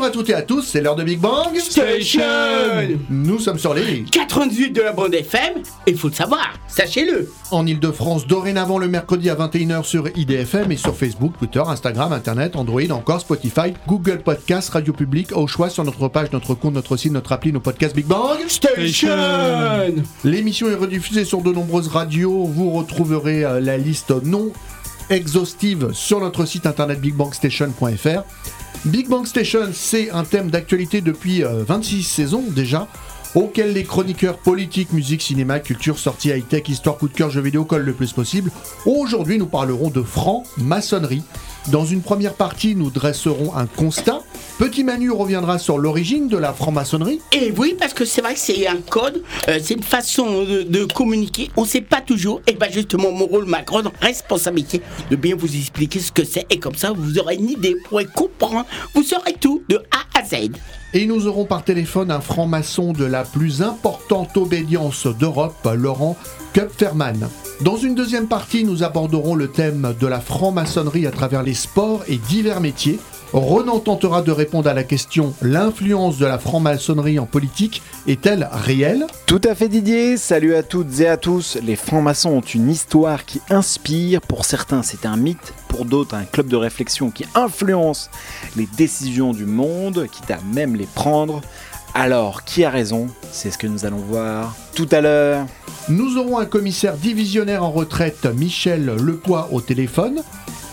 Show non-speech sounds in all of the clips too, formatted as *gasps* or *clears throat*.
Bonjour à toutes et à tous, c'est l'heure de Big Bang Station Nous sommes sur les lignes. 98 de la bande FM, il faut le savoir, sachez-le En Ile-de-France, dorénavant le mercredi à 21h sur IDFM et sur Facebook, Twitter, Instagram, Internet, Android, encore Spotify, Google Podcast, Radio Public, au choix sur notre page, notre compte, notre site, notre appli, nos podcasts Big Bang. Station L'émission est rediffusée sur de nombreuses radios. Vous retrouverez euh, la liste non exhaustive sur notre site internet bigbangstation.fr. Big Bang Station, c'est un thème d'actualité depuis euh, 26 saisons déjà, auquel les chroniqueurs politiques, musique, cinéma, culture, sorties high-tech, histoire, coup de cœur, jeux vidéo collent le plus possible. Aujourd'hui, nous parlerons de franc-maçonnerie. Dans une première partie, nous dresserons un constat. Petit Manu reviendra sur l'origine de la franc-maçonnerie. Et oui, parce que c'est vrai que c'est un code, euh, c'est une façon de, de communiquer, on sait pas toujours, et bien justement mon rôle, ma grande responsabilité, de bien vous expliquer ce que c'est, et comme ça vous aurez une idée, vous pourrez comprendre, vous saurez tout de A à Z. Et nous aurons par téléphone un franc-maçon de la plus importante obédience d'Europe, Laurent Kupferman. Dans une deuxième partie, nous aborderons le thème de la franc-maçonnerie à travers les sports et divers métiers. Renan tentera de répondre à la question l'influence de la franc-maçonnerie en politique est-elle réelle? Tout à fait Didier, salut à toutes et à tous. Les francs-maçons ont une histoire qui inspire, pour certains c'est un mythe, pour d'autres un club de réflexion qui influence les décisions du monde, quitte à même les prendre. Alors, qui a raison? C'est ce que nous allons voir tout à l'heure. Nous aurons un commissaire divisionnaire en retraite, Michel Lepoix, au téléphone.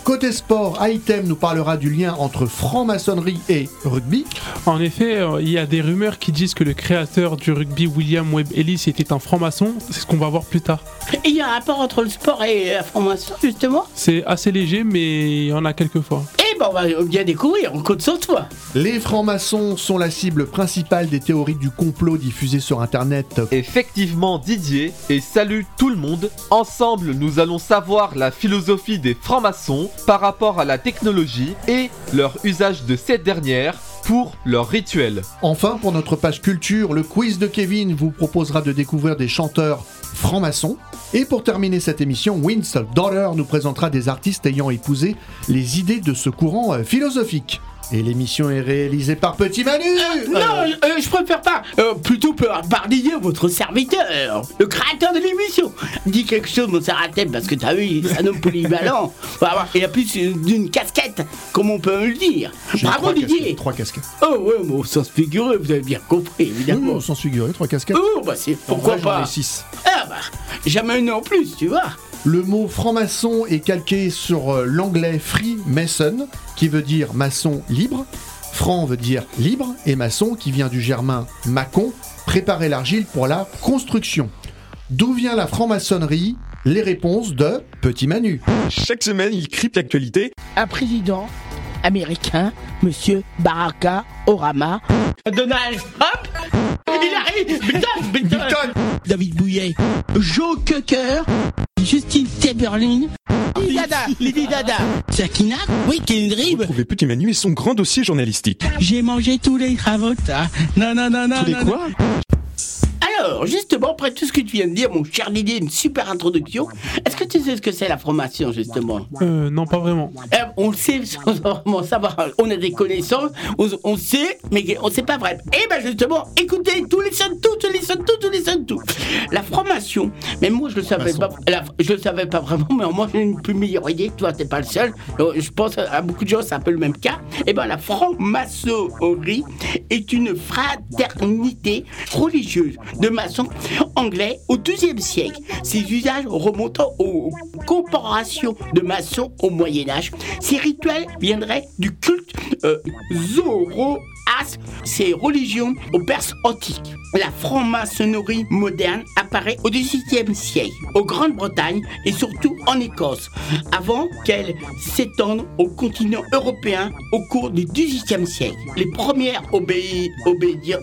Côté sport, Item nous parlera du lien entre franc-maçonnerie et rugby. En effet, euh, il y a des rumeurs qui disent que le créateur du rugby, William Webb Ellis, était un franc-maçon. C'est ce qu'on va voir plus tard. Et il y a un rapport entre le sport et la formation, justement? C'est assez léger, mais il y en a quelques fois. Ben on va bien découvrir, on compte sur toi Les francs-maçons sont la cible principale des théories du complot diffusées sur Internet. Effectivement Didier, et salut tout le monde. Ensemble, nous allons savoir la philosophie des francs-maçons par rapport à la technologie et leur usage de cette dernière pour leurs rituels. Enfin, pour notre page culture, le quiz de Kevin vous proposera de découvrir des chanteurs francs-maçons. Et pour terminer cette émission, Winston Dollar nous présentera des artistes ayant épousé les idées de ce courant euh, philosophique. Et l'émission est réalisée par Petit Manu Non, euh, je préfère pas. Euh, plutôt par Didier, votre serviteur, le créateur de l'émission. Dis quelque chose, mon Saratem, parce que t'as vu, c'est un homme polyvalent. *laughs* Il a plus d'une casquette, comme on peut le dire. Bravo trois Didier. casquettes, Trois casquettes. Oh ouais, mais au sens figuré, vous avez bien compris, évidemment. oui, sans se figurer, trois casquettes. Oh, bah c'est pourquoi vrai, pas. six. Ah bah, jamais une en plus, tu vois. Le mot franc-maçon est calqué sur euh, l'anglais free mason, qui veut dire maçon libre. Franc veut dire libre, et maçon, qui vient du germain macon, préparer l'argile pour la construction. D'où vient la franc-maçonnerie? Les réponses de Petit Manu. Chaque semaine, il crypte l'actualité. Un président américain, monsieur Baraka Orama. Donald Trump? Il arrive. David Bouillet. Joe Cocker Justine Timberlake Lady Dada Lady Dada Sakina. Oui, Kendrick Retrouvez Petit Manu et son grand dossier journalistique. J'ai mangé tous les ravotas. Non, non, non, non. Tous les non, quoi? Alors, justement, après tout ce que tu viens de dire, mon cher Didier, une super introduction. Est-ce que tu sais ce que c'est la formation, justement? Euh, non, pas vraiment. Eh, On le sait sans vraiment savoir. On a des connaissances, on, on sait, mais on sait pas vraiment. Et ben justement, écoutez, tous les sons, tout, tous les sons, tout, tous les sons, tout. La formation, mais moi je le savais pas, la- je le savais pas vraiment, mais moi j'ai une plus meilleure idée. Toi, t'es pas le seul. Euh, Je pense à beaucoup de gens, c'est un peu le même cas. Et ben la franc-maçonnerie est une fraternité religieuse de maçons anglais au XIIe siècle. Ces usages remontant aux corporations de maçons au Moyen Âge. Ces rituels viendraient du culte euh, zoroastrien retrace ses religions aux Perses antiques. La franc-maçonnerie moderne apparaît au XVIIIe siècle, au Grande-Bretagne et surtout en Écosse, avant qu'elle s'étende au continent européen au cours du XVIIIe siècle. Les premières obédiences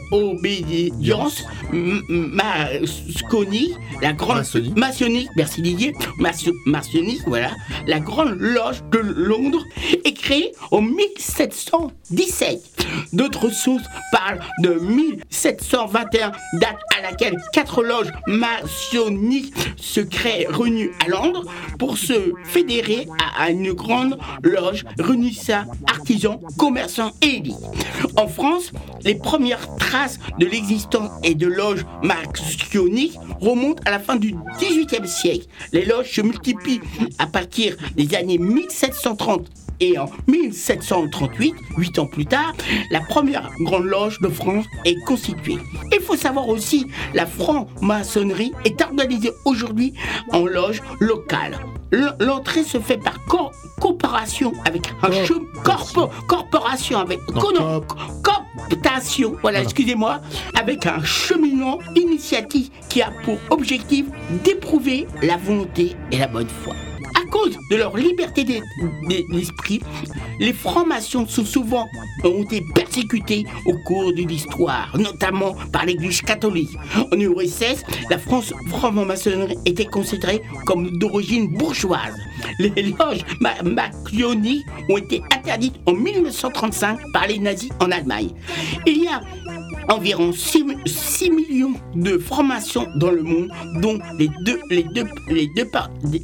m- m- masconiques, la grande Maçonnique. merci Didier, maçon- maçonnique, voilà, la grande loge de Londres est créée en 1717. D'autres sources parlent de 1721, date à laquelle quatre loges maçonniques se créent réunies à Londres pour se fédérer à, à une grande loge réunissant artisans, commerçants et élites. En France, les premières traces de l'existence et de loges maçonniques remontent à la fin du XVIIIe siècle. Les loges se multiplient à partir des années 1730 et en 1738, huit ans plus tard, la première grande loge de France est constituée. Il faut savoir aussi, la franc-maçonnerie est organisée aujourd'hui en loge locale. L'entrée se fait par co- coopération avec un chemin corpo- corporation avec Non, cooptation, voilà, excusez-moi, avec un cheminement initiatique qui a pour objectif d'éprouver la volonté et la bonne foi. Cause de leur liberté d'e- d'e- d'esprit, les francs-maçons sont souvent ont été persécutés au cours de l'histoire, notamment par l'Église catholique. En URSS, la France franc-maçonnerie était considérée comme d'origine bourgeoise. Les loges ma- maçonniques ont été interdites en 1935 par les nazis en Allemagne. Il y a environ 6, millions de francs-maçons dans le monde, dont les deux, les deux, les deux,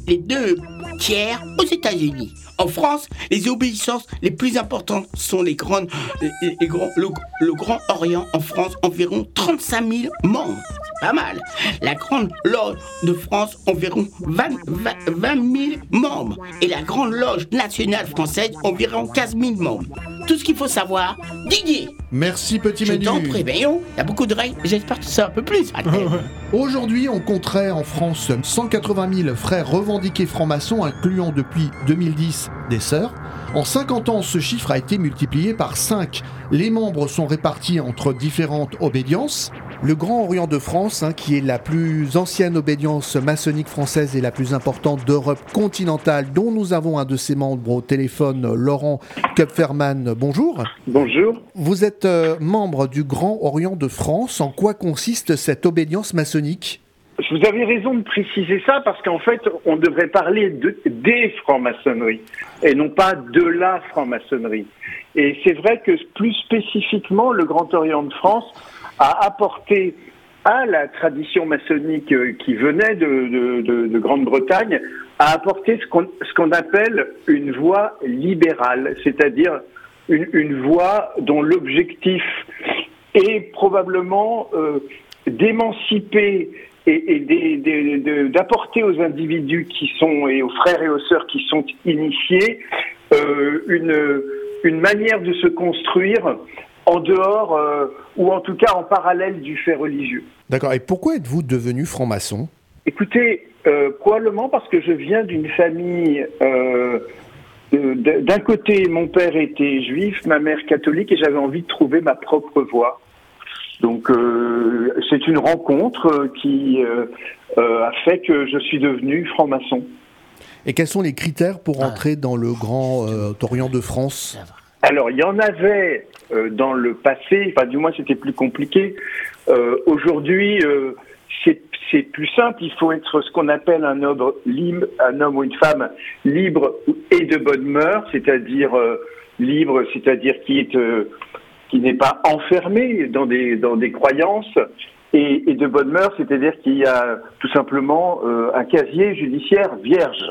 les deux tiers aux États-Unis. En France, les obéissances les plus importantes sont les grandes, grands- le, Grand Orient en France, environ 35 000 membres. C'est pas mal. La Grande Loge de France, environ 20, 20 20 000 membres. Et la Grande Loge nationale française, environ 15 000 membres. Tout ce qu'il faut savoir, Didier, Merci petit je Manu. t'en prie, voyons, il y a beaucoup de règles, j'espère que tu sais un peu plus. *laughs* Aujourd'hui, on compterait en France 180 000 frères revendiqués francs-maçons, incluant depuis 2010 des sœurs. En 50 ans, ce chiffre a été multiplié par 5. Les membres sont répartis entre différentes obédiences. Le Grand Orient de France, hein, qui est la plus ancienne obédience maçonnique française et la plus importante d'Europe continentale, dont nous avons un de ses membres au téléphone, Laurent Kupferman. Bonjour. Bonjour. Vous êtes euh, membre du Grand Orient de France. En quoi consiste cette obédience maçonnique? Vous avez raison de préciser ça parce qu'en fait, on devrait parler de, des francs-maçonneries et non pas de la franc-maçonnerie. Et c'est vrai que plus spécifiquement, le Grand Orient de France a apporté à la tradition maçonnique euh, qui venait de, de- de- de Grande-Bretagne, a apporté ce qu'on appelle une voie libérale, c'est-à-dire une, une voie dont l'objectif est probablement euh, d'émanciper et, d'apporter aux individus qui sont et aux frères et aux sœurs qui sont initiés euh, une, une manière de se construire en dehors euh, ou en tout cas en parallèle du fait religieux. D'accord. Et pourquoi êtes-vous devenu franc-maçon? Écoutez, euh, probablement parce que je viens d'une famille. D'un côté, mon père était juif, ma mère catholique, et j'avais envie de trouver ma propre voie. Donc, euh, c'est une rencontre euh, qui euh, euh, a fait que je suis devenu franc-maçon. Et quels sont les critères pour Ah. entrer dans le Grand euh, Orient de France? Alors, il y en avait euh, dans le passé, enfin, du moins, c'était plus compliqué. Euh, Aujourd'hui, euh, c'est plus simple. Il faut être ce qu'on appelle un homme libre, un homme ou une femme libre et de bonne mœurs, c'est-à-dire euh, libre, c'est-à-dire qui est euh, qui n'est pas enfermé dans des dans des croyances. Et, et de bonne mœurs, c'est-à-dire qu'il y a tout simplement euh, un casier judiciaire vierge.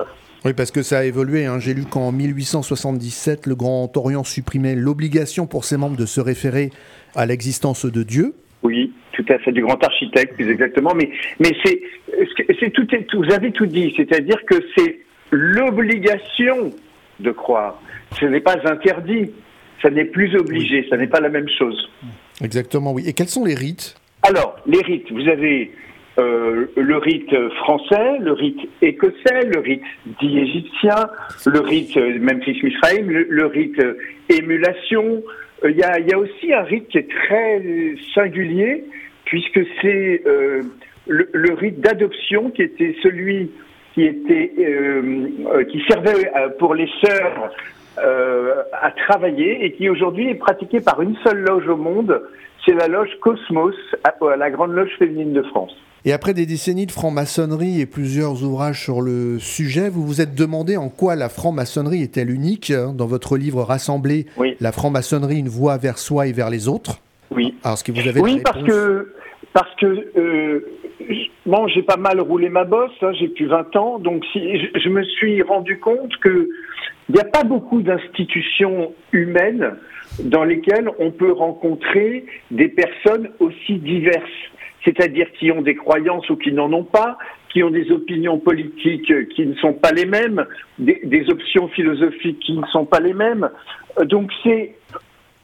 Oui, parce que ça a évolué. hein. J'ai lu qu'en 1877, le Grand Orient supprimait l'obligation pour ses membres de se référer à l'existence de Dieu. Oui, tout à fait, du grand architecte, plus exactement. Mais, mais c'est, c'est tout, est- tout- vous avez tout dit. C'est-à-dire que c'est l'obligation de croire. Ce n'est pas interdit. Ça n'est plus obligé. Ça n'est pas la même chose. Exactement, oui. Et quels sont les rites? Alors, les rites, vous avez euh, le rite français, le rite écossais, le rite dit égyptien, le rite euh, Memphis Mithraïm, le, le rite euh, émulation. Il y, a, il y a aussi un rite qui est très singulier, puisque c'est le, le rite d'adoption qui était celui qui était qui servait pour les sœurs euh, à travailler et qui aujourd'hui est pratiqué par une seule loge au monde, c'est la loge Cosmos, à- à la grande loge féminine de France. Et après des décennies de franc-maçonnerie et plusieurs ouvrages sur le sujet, vous vous êtes demandé en quoi la franc-maçonnerie est-elle unique hein, dans votre livre rassemblé Oui. La franc-maçonnerie, une voie vers soi et vers les autres? Oui. Alors, ce que vous avez Oui, parce réponse que parce que euh, bon, j'ai pas mal roulé ma bosse, hein, j'ai plus 20 ans, donc si, je, me suis rendu compte que il n'y a pas beaucoup d'institutions humaines dans lesquelles on peut rencontrer des personnes aussi diverses, c'est-à-dire qui ont des croyances ou qui n'en ont pas, qui ont des opinions politiques qui ne sont pas les mêmes, des, des options philosophiques qui ne sont pas les mêmes. Donc c'est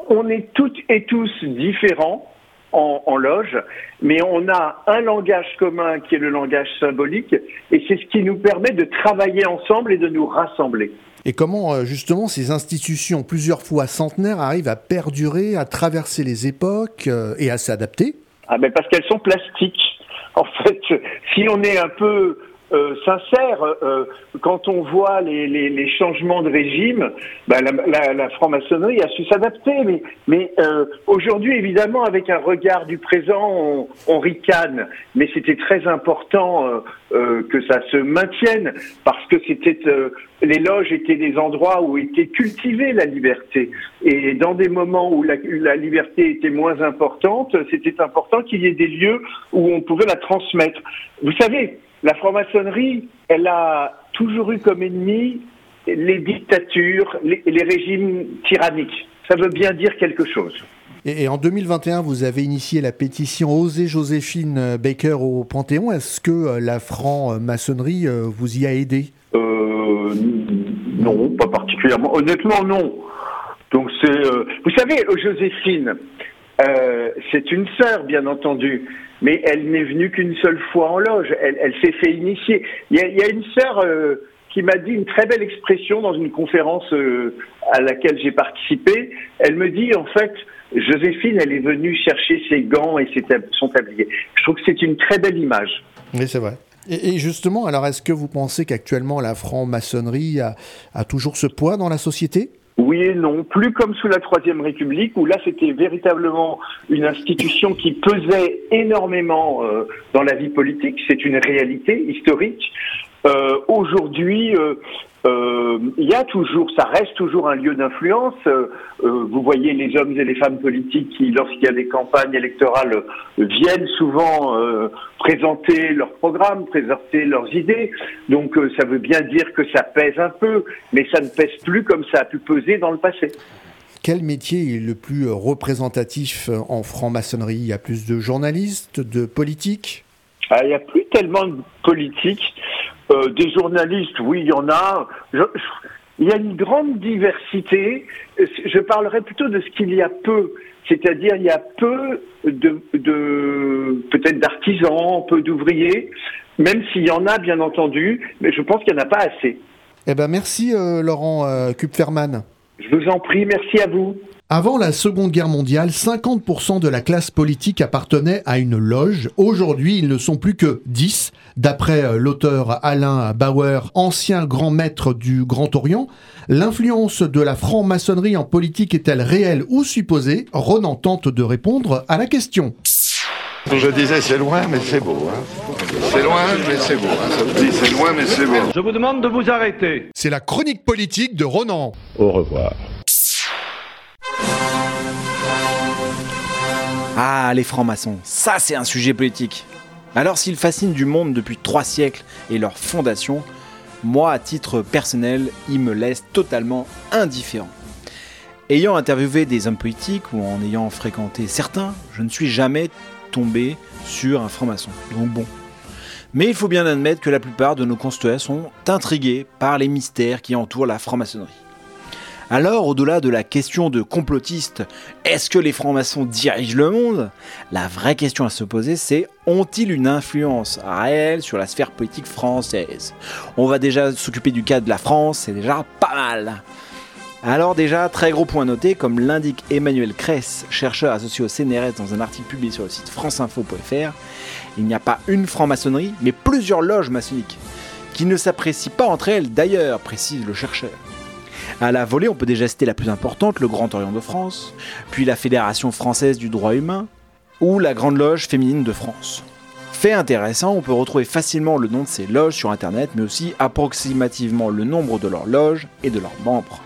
on est toutes et tous différents en, en loge, mais on a un langage commun qui est le langage symbolique, et c'est ce qui nous permet de travailler ensemble et de nous rassembler. Et comment, euh, justement, ces institutions, plusieurs fois centenaires, arrivent à perdurer, à traverser les époques euh, et à s'adapter? Ah ben parce qu'elles sont plastiques. En fait, si on est un peu euh, sincère, euh, quand on voit les, les, les changements de régime, ben la, la, la franc-maçonnerie a su s'adapter. Mais, mais euh, aujourd'hui, évidemment, avec un regard du présent, on, on ricane. Mais c'était très important euh, euh, que ça se maintienne parce que c'était euh, les loges étaient des endroits où était cultivée la liberté. Et dans des moments où la, la liberté était moins importante, c'était important qu'il y ait des lieux où on pouvait la transmettre. Vous savez, la franc-maçonnerie, elle a toujours eu comme ennemi les dictatures, les, les régimes tyranniques. Ça veut bien dire quelque chose. Et, et en 2021, vous avez initié la pétition Oser Joséphine Baker au Panthéon. Est-ce que euh, la franc-maçonnerie euh, vous y a aidé? Euh, non, pas particulièrement. Honnêtement, non. Donc c'est, euh, vous savez, Joséphine, euh, c'est une sœur, bien entendu, mais elle n'est venue qu'une seule fois en loge. Elle, s'est fait initier. Il y a, une sœur euh, qui m'a dit une très belle expression dans une conférence euh, à laquelle j'ai participé. Elle me dit en fait. Joséphine, elle est venue chercher ses gants et son tablier. Je trouve que c'est une très belle image. Oui, c'est vrai. Et, justement, alors est-ce que vous pensez qu'actuellement la franc-maçonnerie a toujours ce poids dans la société? Oui et non, plus comme sous la Troisième République, où là c'était véritablement une institution qui pesait énormément euh, dans la vie politique, c'est une réalité historique. Euh, Aujourd'hui, euh, euh, il y a toujours, ça reste toujours un lieu d'influence. Euh, euh, vous voyez les hommes et les femmes politiques qui, lorsqu'il y a des campagnes électorales, viennent souvent euh, présenter leurs programmes, présenter leurs idées. Donc ça veut bien dire que ça pèse un peu, mais ça ne pèse plus comme ça a pu peser dans le passé. Quel métier est le plus représentatif en franc-maçonnerie? Il y a plus de journalistes, de politiques? Ah, Il n'y a plus tellement de politique. Euh, des journalistes, oui, il y en a. Je- je- il y a une grande diversité. Je parlerai plutôt de ce qu'il y a peu. C'est-à-dire, il y a peu de, de peut-être d'artisans, peu d'ouvriers, même s'il y en a, bien entendu, mais je pense qu'il n'y en a pas assez. Eh ben merci euh, Laurent euh, Kupferman. Je vous en prie, merci à vous. Avant la Seconde Guerre mondiale, 50% de la classe politique appartenait à une loge. Aujourd'hui, ils ne sont plus que 10. D'après euh, l'auteur Alain Bauer, ancien grand maître du Grand Orient, l'influence de la franc-maçonnerie en politique est-elle réelle ou supposée? Ronan tente de répondre à la question. Je disais c'est loin mais c'est beau. Hein. C'est loin mais c'est beau. Hein. Ça me dit c'est loin mais c'est beau. Je vous demande de vous arrêter. C'est la chronique politique de Ronan. Au revoir. Ah, les francs-maçons, ça c'est un sujet politique. Alors s'ils fascinent du monde depuis trois siècles et leur fondation, moi à titre personnel, ils me laissent totalement indifférent. Ayant interviewé des hommes politiques ou en ayant fréquenté certains, je ne suis jamais tombé sur un franc-maçon. Donc bon. Mais il faut bien admettre que la plupart de nos concitoyens sont intrigués par les mystères qui entourent la franc-maçonnerie. Alors, au-delà de la question de complotiste, est-ce que les francs-maçons dirigent le monde? La vraie question à se poser, c'est ont-ils une influence réelle sur la sphère politique française? On va déjà s'occuper du cas de la France, c'est déjà pas mal. Alors déjà, très gros point noté, comme l'indique Emmanuel Kress, chercheur associé au CNRS dans un article publié sur le site franceinfo.fr, il n'y a pas une franc-maçonnerie, mais plusieurs loges maçonniques, qui ne s'apprécient pas entre elles d'ailleurs, précise le chercheur. À la volée, on peut déjà citer la plus importante, le Grand Orient de France, puis la Fédération française du droit humain, ou la Grande Loge féminine de France. Fait intéressant, on peut retrouver facilement le nom de ces loges sur internet, mais aussi approximativement le nombre de leurs loges et de leurs membres.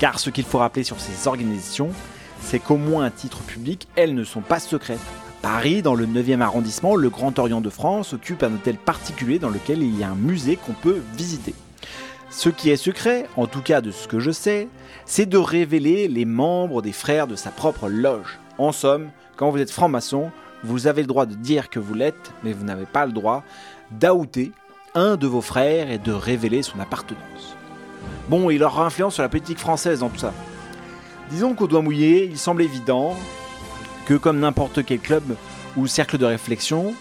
Car ce qu'il faut rappeler sur ces organisations, c'est qu'au moins à titre public, elles ne sont pas secrètes. Paris, dans le 9e arrondissement, le Grand Orient de France occupe un hôtel particulier dans lequel il y a un musée qu'on peut visiter. Ce qui est secret, en tout cas de ce que je sais, c'est de révéler les membres des frères de sa propre loge. En somme, quand vous êtes franc-maçon, vous avez le droit de dire que vous l'êtes, mais vous n'avez pas le droit d'outer un de vos frères et de révéler son appartenance. Bon, et leur influence sur la politique française dans tout ça? Disons qu'au doigt mouillé, il semble évident que comme n'importe quel club ou cercle de réflexion,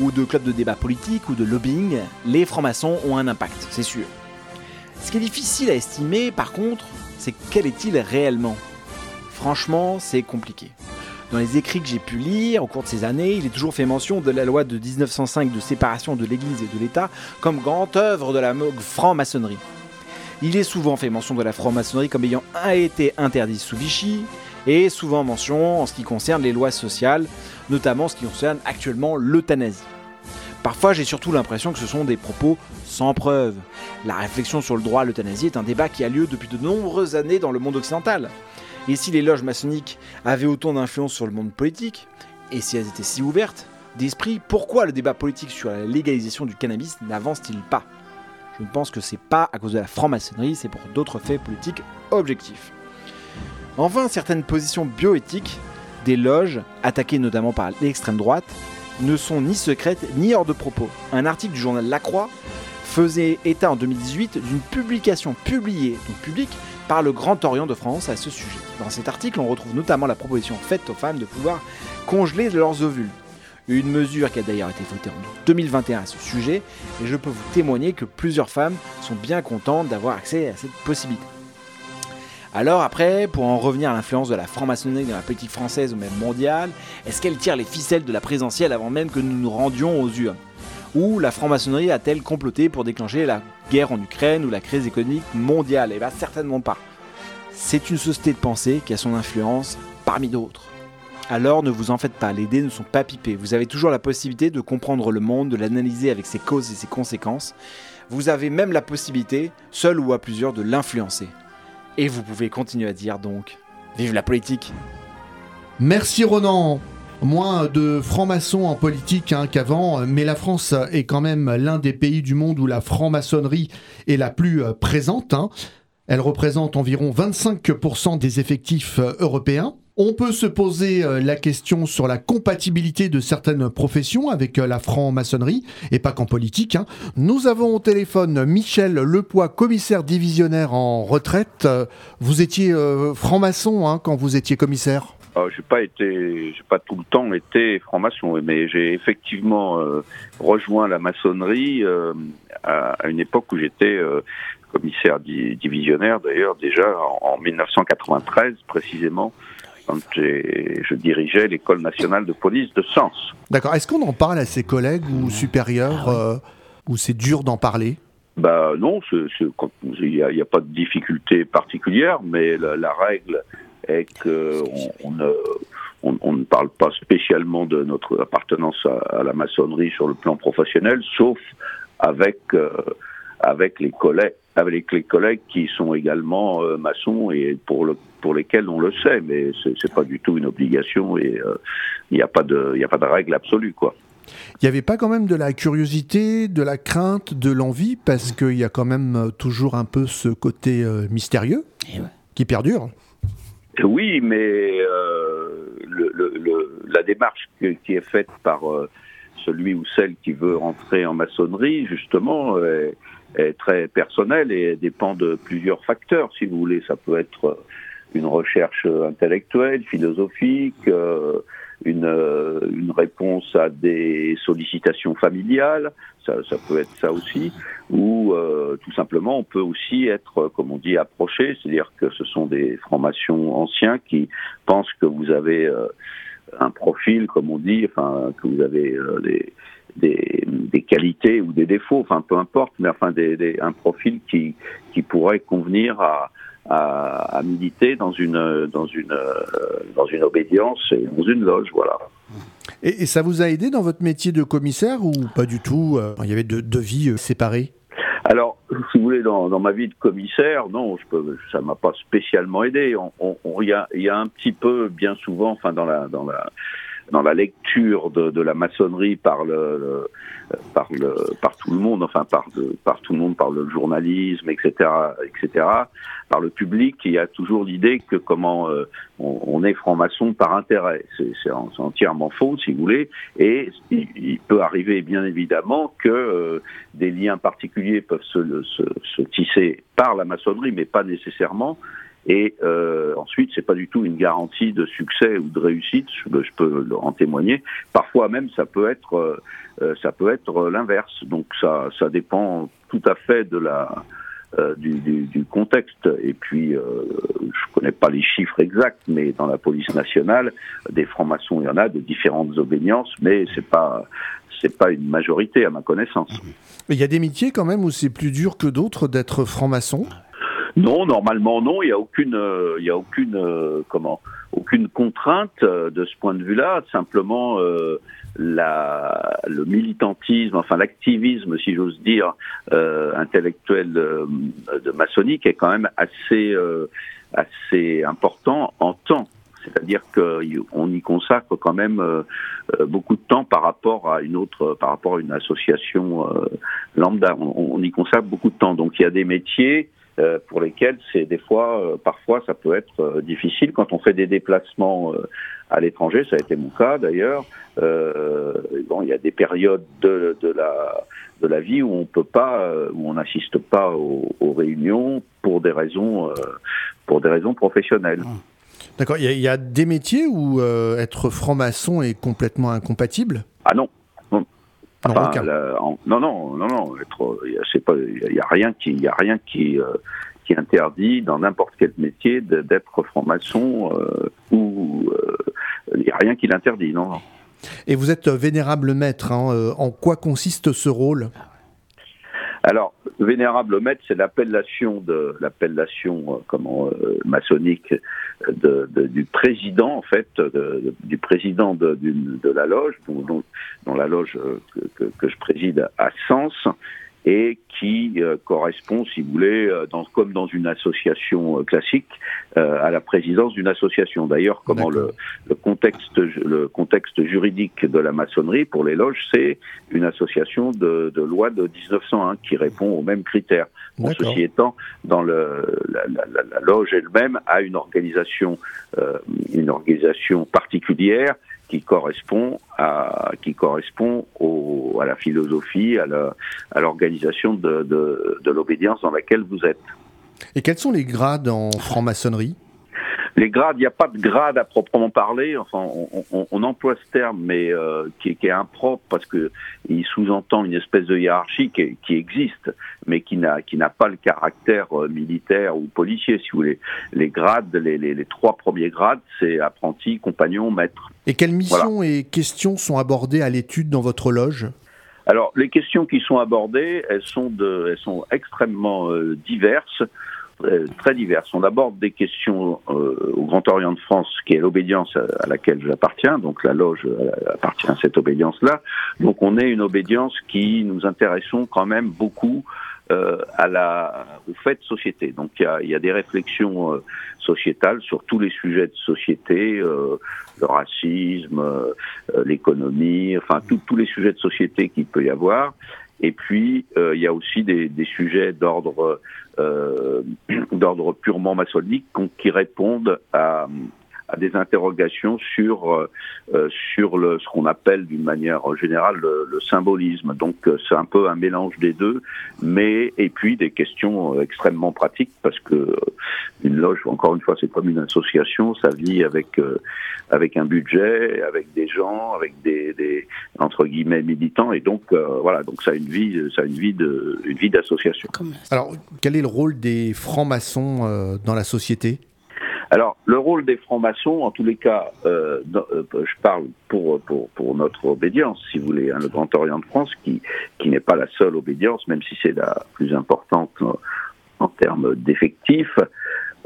ou de club de débat politique ou de lobbying, les francs-maçons ont un impact, c'est sûr. Ce qui est difficile à estimer, par contre, c'est quel est-il réellement? Franchement, c'est compliqué. Dans les écrits que j'ai pu lire au cours de ces années, il est toujours fait mention de la loi de 1905 de séparation de l'Église et de l'État comme grande œuvre de la franc-maçonnerie. Il est souvent fait mention de la franc-maçonnerie comme ayant été interdite sous Vichy, et souvent mention en ce qui concerne les lois sociales, notamment en ce qui concerne actuellement l'euthanasie. Parfois, j'ai surtout l'impression que ce sont des propos sans preuve. La réflexion sur le droit à l'euthanasie est un débat qui a lieu depuis de nombreuses années dans le monde occidental. Et si les loges maçonniques avaient autant d'influence sur le monde politique, et si elles étaient si ouvertes d'esprit, pourquoi le débat politique sur la légalisation du cannabis n'avance-t-il pas? Je ne pense que c'est pas à cause de la franc-maçonnerie, c'est pour d'autres faits politiques objectifs. Enfin, certaines positions bioéthiques des loges, attaquées notamment par l'extrême droite, ne sont ni secrètes ni hors de propos. Un article du journal La Croix faisait état en 2018 d'une publication publiée, donc publique, par le Grand Orient de France à ce sujet. Dans cet article, on retrouve notamment la proposition faite aux femmes de pouvoir congeler leurs ovules. Une mesure qui a d'ailleurs été votée en 2021 à ce sujet, et je peux vous témoigner que plusieurs femmes sont bien contentes d'avoir accès à cette possibilité. Alors après, pour en revenir à l'influence de la franc-maçonnerie dans la politique française ou même mondiale, est-ce qu'elle tire les ficelles de la présidentielle avant même que nous nous rendions aux urnes Ou la franc-maçonnerie a-t-elle comploté pour déclencher la guerre en Ukraine ou la crise économique mondiale? Eh bien certainement pas. C'est une société de pensée qui a son influence parmi d'autres. Alors ne vous en faites pas, les dés ne sont pas pipés. Vous avez toujours la possibilité de comprendre le monde, de l'analyser avec ses causes et ses conséquences. Vous avez même la possibilité, seul ou à plusieurs, de l'influencer. Et vous pouvez continuer à dire donc Vive la politique Merci Ronan Moins de francs-maçons en politique hein, qu'avant, mais la France est quand même l'un des pays du monde où la franc-maçonnerie est la plus euh, présente. Hein. Elle représente environ 25% des effectifs euh, européens. On peut se poser euh, la question sur la compatibilité de certaines professions avec euh, la franc-maçonnerie, et pas qu'en politique. Hein. Nous avons au téléphone Michel Lepoix, commissaire divisionnaire en retraite. Vous étiez franc-maçon hein, quand vous étiez commissaire? Ah, j'ai pas été, j'ai pas tout le temps été franc-maçon, mais j'ai effectivement rejoint la maçonnerie à, une époque où j'étais commissaire divisionnaire, d'ailleurs déjà en 1993 précisément quand je dirigeais l'école nationale de police de Sens. D'accord. Est-ce qu'on en parle à ses collègues ou supérieurs ah euh, ou c'est dur d'en parler? Bah non, il n'y a, pas de difficulté particulière, mais la, règle est qu'on on, on, ne parle pas spécialement de notre appartenance à, la maçonnerie sur le plan professionnel, sauf avec euh, avec les collègues avec les collègues qui sont également euh, maçons et pour le pour lesquels on le sait, mais c'est pas du tout une obligation et euh, il n'y a pas de il a pas de règle absolue quoi. Il n'y avait pas quand même de la curiosité, de la crainte, de l'envie, parce qu'il y a quand même euh, toujours un peu ce côté mystérieux eh qui perdure. Oui, mais le, le, la démarche qui est faite par celui ou celle qui veut rentrer en maçonnerie, justement, est très personnelle et dépend de plusieurs facteurs, si vous voulez. Ça peut être une recherche intellectuelle, philosophique, euh, une, euh, une réponse à des sollicitations familiales, ça, ça peut être ça aussi, ou euh, tout simplement on peut aussi être, comme on dit, approché, c'est-à-dire que ce sont des francs-maçons anciens qui pensent que vous avez un profil, comme on dit, enfin que vous avez des, des, des, qualités ou des défauts, enfin peu importe, mais enfin des, des, un profil qui, qui pourrait convenir à, à, à, militer dans une dans une dans une obédience et dans une loge, voilà. Et, et, ça vous a aidé dans votre métier de commissaire ou pas du tout Il y avait deux, deux vies séparées? Alors, si vous voulez, dans, dans, ma vie de commissaire, non, je peux, ça m'a pas spécialement aidé. On, on, on, y, a, il y a un petit peu, bien souvent, enfin dans la dans la dans la lecture de, de la maçonnerie par le, par le par tout le monde, enfin par de, par tout le monde, par le journalisme, etc., etc., par le public, il y a toujours l'idée que comment euh, on, on, est franc-maçon par intérêt. C'est entièrement faux, si vous voulez, et il, il peut arriver bien évidemment que euh, des liens particuliers peuvent se, se, se tisser par la maçonnerie, mais pas nécessairement. Et euh, ensuite, c'est pas du tout une garantie de succès ou de réussite. Je, peux en témoigner. Parfois même, ça peut être, euh, ça peut être l'inverse. Donc ça, ça dépend tout à fait de la euh, du, du, du, contexte. Et puis, euh, je connais pas les chiffres exacts, mais dans la police nationale, des francs-maçons, il y en a de différentes obédiences, mais c'est pas c'est pas une majorité à ma connaissance. Il y a des métiers quand même où c'est plus dur que d'autres d'être franc-maçon. Non, normalement non. Il n'y a aucune, euh, il y a aucune, euh, comment, aucune contrainte euh, de ce point de vue-là. Simplement, la, le militantisme, enfin l'activisme, si j'ose dire, intellectuel de, maçonnique est quand même assez, assez important en temps. C'est-à-dire qu'on y consacre quand même beaucoup de temps par rapport à une autre, par rapport à une association lambda. On, y consacre beaucoup de temps. Donc il y a des métiers euh, pour lesquels c'est des fois, euh, parfois, ça peut être euh, difficile quand on fait des déplacements à l'étranger. Ça a été mon cas d'ailleurs. bon, il y a des périodes de, de, la de la vie où on peut pas, où on n'assiste pas aux, aux, réunions pour des raisons pour des raisons professionnelles. D'accord. Il y, y, a des métiers où être franc-maçon est complètement incompatible? Ah non. Non, enfin, la, en, non, non, non, non, il y a rien qui, il y a rien qui, euh, qui interdit dans n'importe quel métier d'être franc-maçon euh, ou il n'y a rien qui l'interdit, non, non. Et vous êtes vénérable maître. Hein, en quoi consiste ce rôle? Alors, vénérable maître, c'est l'appellation de l'appellation euh, comment euh, maçonnique de, de, du président en fait, de, du président de, la loge, dont, dont, la loge euh, que, que, que, je préside à Sens, et qui euh, correspond, si vous voulez, euh, dans, comme dans une association euh, classique, à la présidence d'une association. D'ailleurs, comment le, le, contexte, le contexte juridique de la maçonnerie pour les loges, c'est une association de, de, loi de 1901 qui répond aux mêmes critères. Bon, ceci étant, dans le, la, la, la loge elle-même a une organisation, une organisation particulière qui correspond à qui correspond à la philosophie, à l'organisation de, de, de l'obédience dans laquelle vous êtes. Et quels sont les grades en franc-maçonnerie? Les grades, il n'y a pas de grade à proprement parler. Enfin, on, on, on emploie ce terme, mais euh, qui, qui, est impropre parce que il sous-entend une espèce de hiérarchie qui, qui existe, mais qui n'a qui n'a pas le caractère euh, militaire ou policier, si vous voulez. Les grades, les, les, les trois premiers grades, c'est apprenti, compagnon, maître. Et quelles missions voilà. et questions sont abordées à l'étude dans votre loge? Alors, les questions qui sont abordées, elles sont, de, elles sont extrêmement euh, diverses. Euh, très diverses. On aborde des questions euh, au Grand Orient de France, qui est l'obédience à, laquelle j'appartiens, donc la loge euh, appartient à cette obédience-là. Donc on est une obédience qui nous intéressons quand même beaucoup euh, à la, au fait de société. Donc il y a, y a, des réflexions euh, sociétales sur tous les sujets de société, euh, le racisme, l'économie, enfin tous les sujets de société qu'il peut y avoir. Et puis, euh, il y a aussi des, des sujets d'ordre euh, *clears throat* d'ordre purement maçonnique qui répondent à, à des interrogations sur euh, euh, sur le ce qu'on appelle d'une manière générale le, le symbolisme. Donc euh, c'est un peu un mélange des deux, mais et puis des questions extrêmement pratiques parce que une loge, encore une fois, c'est comme une association, ça vit avec avec un budget, avec des gens, avec des, des entre guillemets militants, et donc voilà, donc ça a une vie, ça a une vie de une vie d'association. Alors quel est le rôle des francs-maçons dans la société? Alors, le rôle des francs-maçons, en tous les cas, euh, euh, je parle pour, pour, pour, notre obédience, si vous voulez, hein, le Grand Orient de France, qui, qui n'est pas la seule obédience, même si c'est la plus importante euh, en termes d'effectifs.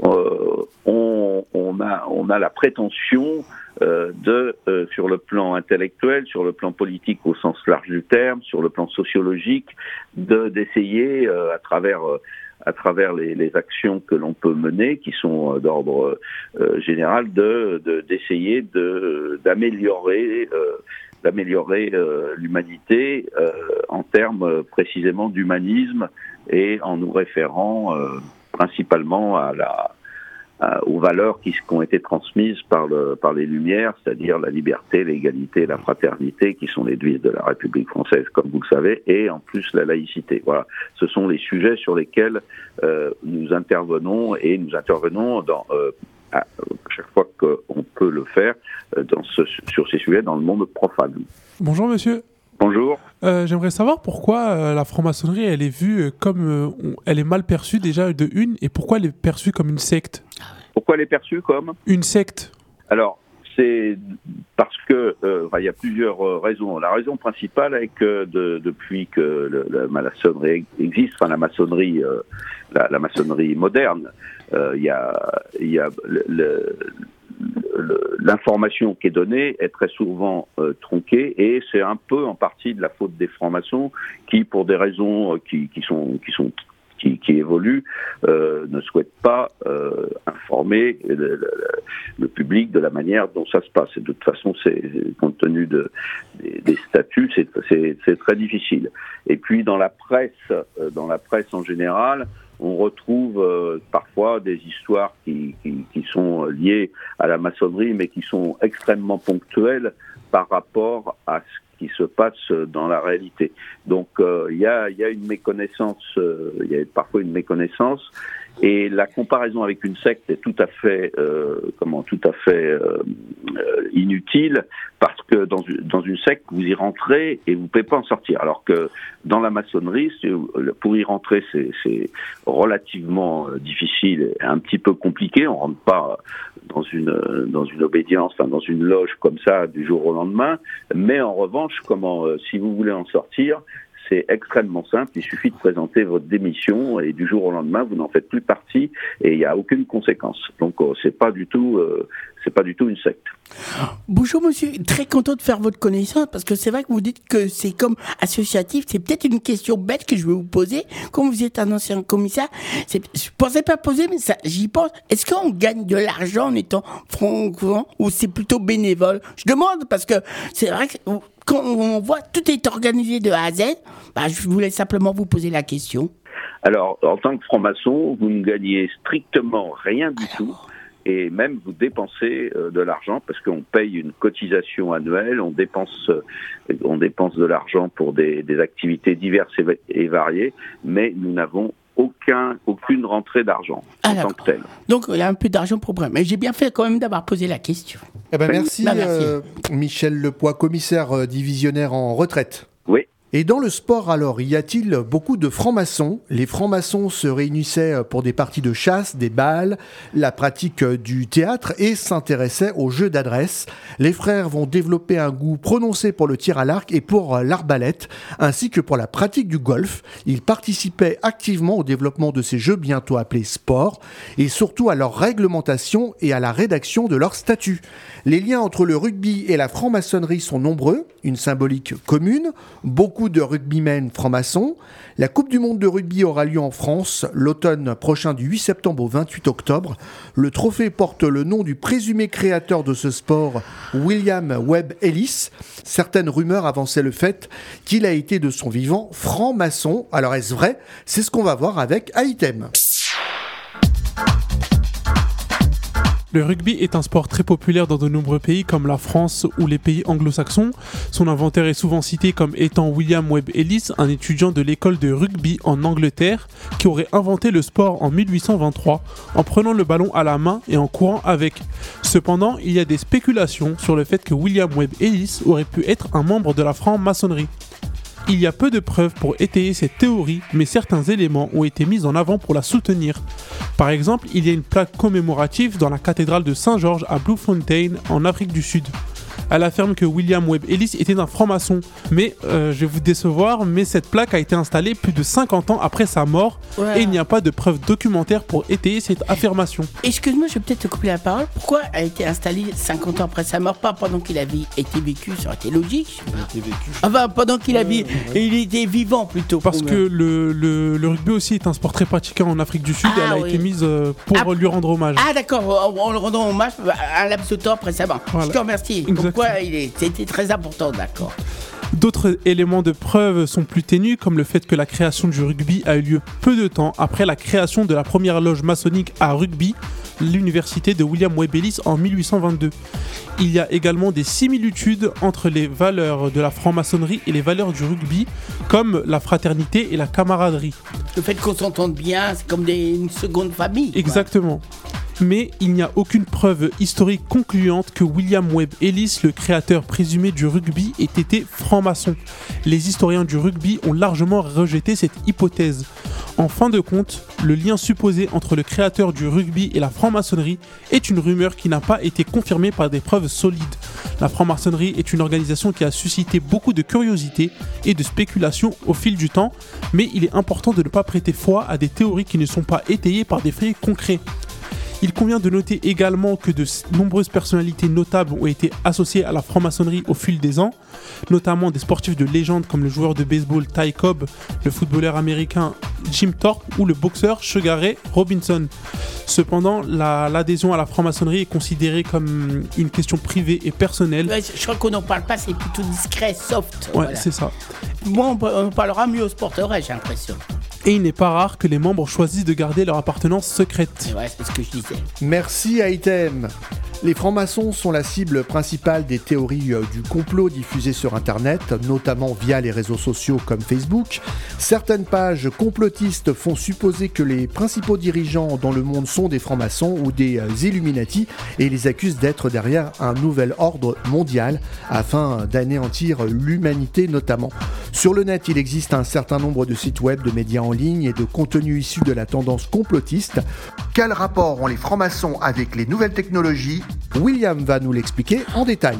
Euh, on, on, a, on a la prétention euh, de, sur le plan intellectuel, sur le plan politique au sens large du terme, sur le plan sociologique, de d'essayer à travers à travers les, les actions que l'on peut mener, qui sont euh, d'ordre euh, général, de d'essayer de, d'améliorer euh, d'améliorer l'humanité en termes précisément d'humanisme et en nous référant principalement à la euh, aux valeurs qui, qui, ont été transmises par, le, par les Lumières, c'est-à-dire la liberté, l'égalité, la fraternité, qui sont les devises de la République française, comme vous le savez, et en plus la laïcité. Voilà, ce sont les sujets sur lesquels euh, nous intervenons et nous intervenons dans euh, à chaque fois qu'on peut le faire euh, dans ce, sur ces sujets dans le monde profane. Bonjour monsieur. Bonjour. Euh, J'aimerais savoir pourquoi euh, la franc-maçonnerie elle est vue euh, comme euh, elle est mal perçue déjà de une et pourquoi elle est perçue comme une secte? Pourquoi elle est perçue comme? Une secte. Alors c'est parce que il y a plusieurs raisons. La raison principale est que de, depuis que le, la maçonnerie existe, enfin la maçonnerie, la, la, maçonnerie moderne, il y a, y a le, le l'information qui est donnée est très souvent euh, tronquée et c'est un peu en partie de la faute des francs-maçons qui, pour des raisons euh, qui, qui, sont qui sont qui, qui évoluent, euh, ne souhaitent pas euh, informer le, le, le, public de la manière dont ça se passe. Et de toute façon, c'est compte tenu de, des, des statuts, c'est très difficile. Et puis dans la presse, euh, dans la presse en général, on retrouve euh, parfois des histoires qui, qui, qui, sont liées à la maçonnerie, mais qui sont extrêmement ponctuelles par rapport à ce qui se passe dans la réalité. Donc euh, il y, a, y, a, une méconnaissance, euh, il y a parfois une méconnaissance, et la comparaison avec une secte est tout à fait, euh, comment, tout à fait euh, inutile parce que dans, dans une secte vous y rentrez et vous pouvez pas en sortir. Alors que dans la maçonnerie, pour y rentrer, c'est relativement difficile, et un petit peu compliqué. On rentre pas dans une dans une obédience, enfin dans une loge comme ça du jour au lendemain. Mais en revanche, comment, si vous voulez en sortir, c'est extrêmement simple. Il suffit de présenter votre démission et du jour au lendemain, vous n'en faites plus partie et il n'y a aucune conséquence. Donc, c'est pas du tout, euh, c'est pas du tout une secte. Bonjour monsieur, très content de faire votre connaissance parce que c'est vrai que vous dites que c'est comme associatif. C'est peut-être une question bête que je vais vous poser. Comme vous êtes un ancien commissaire, je pensais pas poser, mais j'y pense. Est-ce qu'on gagne de l'argent en étant franc ou c'est plutôt bénévole? Je demande parce que c'est vrai que quand on voit tout est organisé de A à Z, bah, je voulais simplement vous poser la question. Alors, en tant que franc-maçon, vous ne gagnez strictement rien du tout et même vous dépensez euh, de l'argent parce qu'on paye une cotisation annuelle, on dépense, euh, on dépense de l'argent pour des, des, activités diverses et, et variées, mais nous n'avons aucun, aucune rentrée d'argent ah, en tant que tel. Donc il y a un peu d'argent pour Mais j'ai bien fait quand même d'avoir posé la question. Eh ben, merci, bah, merci. Euh, Michel Lepoix, commissaire euh, divisionnaire en retraite. Oui. Et dans le sport alors, y a-t-il beaucoup de francs-maçons? Les francs-maçons se réunissaient pour des parties de chasse, des balles, la pratique du théâtre et s'intéressaient aux jeux d'adresse. Les frères vont développer un goût prononcé pour le tir à l'arc et pour l'arbalète, ainsi que pour la pratique du golf. Ils participaient activement au développement de ces jeux bientôt appelés sports et surtout à leur réglementation et à la rédaction de leurs statuts. Les liens entre le rugby et la franc-maçonnerie sont nombreux, une symbolique commune, beaucoup de rugbymen francs-maçons. La Coupe du monde de rugby aura lieu en France l'automne prochain du 8 septembre au 28 octobre. Le trophée porte le nom du présumé créateur de ce sport, William Webb Ellis. Certaines rumeurs avançaient le fait qu'il a été de son vivant franc-maçon. Alors est-ce vrai? C'est ce qu'on va voir avec Item. Le rugby est un sport très populaire dans de nombreux pays comme la France ou les pays anglo-saxons. Son inventeur est souvent cité comme étant William Webb Ellis, un étudiant de l'école de rugby en Angleterre qui aurait inventé le sport en 1823 en prenant le ballon à la main et en courant avec. Cependant, il y a des spéculations sur le fait que William Webb Ellis aurait pu être un membre de la franc-maçonnerie. Il y a peu de preuves pour étayer cette théorie, mais certains éléments ont été mis en avant pour la soutenir. Par exemple, il y a une plaque commémorative dans la cathédrale de Saint-Georges à Bloemfontein, en Afrique du Sud. Elle affirme que William Webb Ellis était un franc-maçon. Mais euh, je vais vous décevoir, mais cette plaque a été installée plus de 50 ans après sa mort Ouais. et il n'y a pas de preuves documentaires pour étayer cette affirmation. Excuse-moi, je vais peut-être te couper la parole. Pourquoi elle a été installée 50 ans après sa mort? Pas pendant qu'il avait été vécu, ça aurait été logique. Enfin, pendant qu'il avait. Il était vivant plutôt. Parce que le, le- le rugby aussi est un sport très pratiqué en Afrique du Sud. Ah, elle a oui. été mise euh, pour Ah. lui rendre hommage. Ah, d'accord, en, le rendant hommage à un laps de temps après sa mort. Voilà. Je te remercie. Exactement. Pourquoi il est. C'était très important, d'accord. D'autres éléments de preuve sont plus ténus, comme le fait que la création du rugby a eu lieu peu de temps après la création de la première loge maçonnique à rugby, l'université de William Webb Ellis en 1822. Il y a également des similitudes entre les valeurs de la franc-maçonnerie et les valeurs du rugby, comme la fraternité et la camaraderie. Le fait qu'on s'entende bien, c'est comme des- une seconde famille. quoi. Mais il n'y a aucune preuve historique concluante que William Webb Ellis, le créateur présumé du rugby, ait été franc-maçon. Les historiens du rugby ont largement rejeté cette hypothèse. En fin de compte, le lien supposé entre le créateur du rugby et la franc-maçonnerie est une rumeur qui n'a pas été confirmée par des preuves solides. La franc-maçonnerie est une organisation qui a suscité beaucoup de curiosité et de spéculation au fil du temps, mais il est important de ne pas prêter foi à des théories qui ne sont pas étayées par des faits concrets. Il convient de noter également que de nombreuses personnalités notables ont été associées à la franc-maçonnerie au fil des ans, notamment des sportifs de légende comme le joueur de baseball Ty Cobb, le footballeur américain Jim Thorpe ou le boxeur Sugar Ray Robinson. Cependant, la- l'adhésion à la franc-maçonnerie est considérée comme une question privée et personnelle. Ouais, je crois qu'on n'en parle pas, c'est plutôt discret, soft. Ouais, voilà. c'est ça. Moi, on, on parlera mieux au sporterait, j'ai l'impression. Et il n'est pas rare que les membres choisissent de garder leur appartenance secrète. Ouais, c'est ce que je disais. Merci Item. Les francs-maçons sont la cible principale des théories euh, du complot diffusées sur Internet, notamment via les réseaux sociaux comme Facebook. Certaines pages complotistes font supposer que les principaux dirigeants dans le monde sont des francs-maçons ou des euh, Illuminati et les accusent d'être derrière un nouvel ordre mondial afin d'anéantir l'humanité notamment. Sur le net, il existe un certain nombre de sites web, de médias en ligne et de contenus issus de la tendance complotiste. Quel rapport ont les francs-maçons avec les nouvelles technologies? William va nous l'expliquer en détail.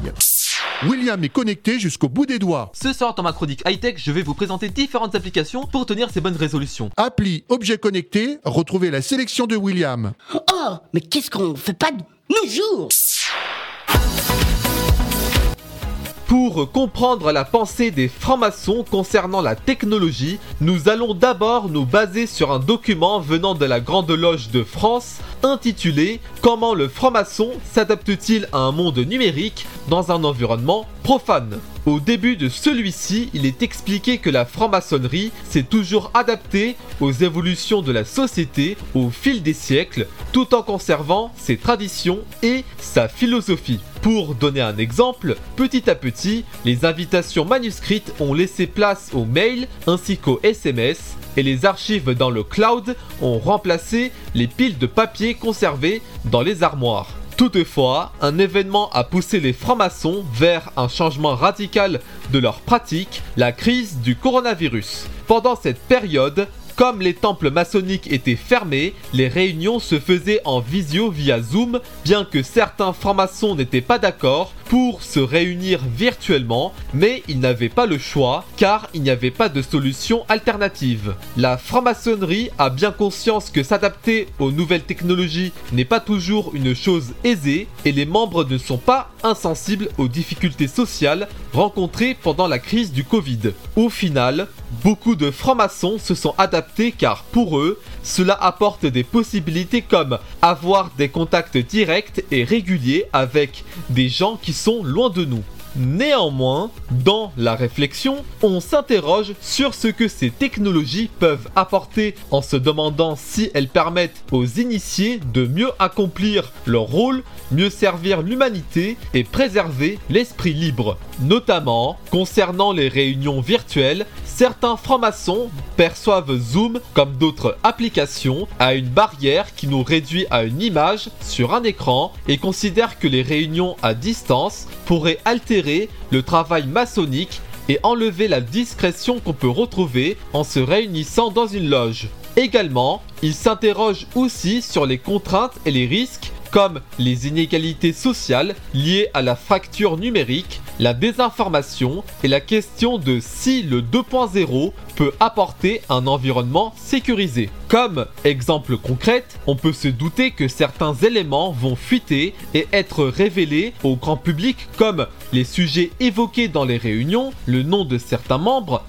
William est connecté jusqu'au bout des doigts. Ce soir dans ma chronique high-tech, je vais vous présenter différentes applications pour tenir ces bonnes résolutions. Appli objet connecté, retrouvez la sélection de William. Oh, mais qu'est-ce qu'on fait pas de nos jours? Pour comprendre la pensée des francs-maçons concernant la technologie, nous allons d'abord nous baser sur un document venant de la Grande Loge de France intitulé Comment le franc-maçon s'adapte-t-il à un monde numérique dans un environnement profane? Au début de celui-ci, il est expliqué que la franc-maçonnerie s'est toujours adaptée aux évolutions de la société au fil des siècles, tout en conservant ses traditions et sa philosophie. Pour donner un exemple, petit à petit, les invitations manuscrites ont laissé place aux mails ainsi qu'aux SMS et les archives dans le cloud ont remplacé les piles de papier conservées dans les armoires. Toutefois, un événement a poussé les francs-maçons vers un changement radical de leur pratique, la crise du coronavirus. Pendant cette période, comme les temples maçonniques étaient fermés, les réunions se faisaient en visio via Zoom, bien que certains francs-maçons n'étaient pas d'accord pour se réunir virtuellement, mais ils n'avaient pas le choix car il n'y avait pas de solution alternative. La franc-maçonnerie a bien conscience que s'adapter aux nouvelles technologies n'est pas toujours une chose aisée et les membres ne sont pas insensibles aux difficultés sociales rencontrées pendant la crise du Covid. Au final, beaucoup de francs-maçons se sont adaptés car pour eux, cela apporte des possibilités comme avoir des contacts directs et réguliers avec des gens qui sont loin de nous. Néanmoins, dans la réflexion, on s'interroge sur ce que ces technologies peuvent apporter en se demandant si elles permettent aux initiés de mieux accomplir leur rôle, mieux servir l'humanité et préserver l'esprit libre. Notamment, concernant les réunions virtuelles, certains francs-maçons perçoivent Zoom comme d'autres applications à une barrière qui nous réduit à une image sur un écran et considèrent que les réunions à distance pourraient altérer le travail maçonnique et enlever la discrétion qu'on peut retrouver en se réunissant dans une loge. Également, ils s'interrogent aussi sur les contraintes et les risques comme les inégalités sociales liées à la fracture numérique, la désinformation et la question de si le 2.0 peut apporter un environnement sécurisé. Comme exemple concret, on peut se douter que certains éléments vont fuiter et être révélés au grand public comme les sujets évoqués dans les réunions, le nom de certains membres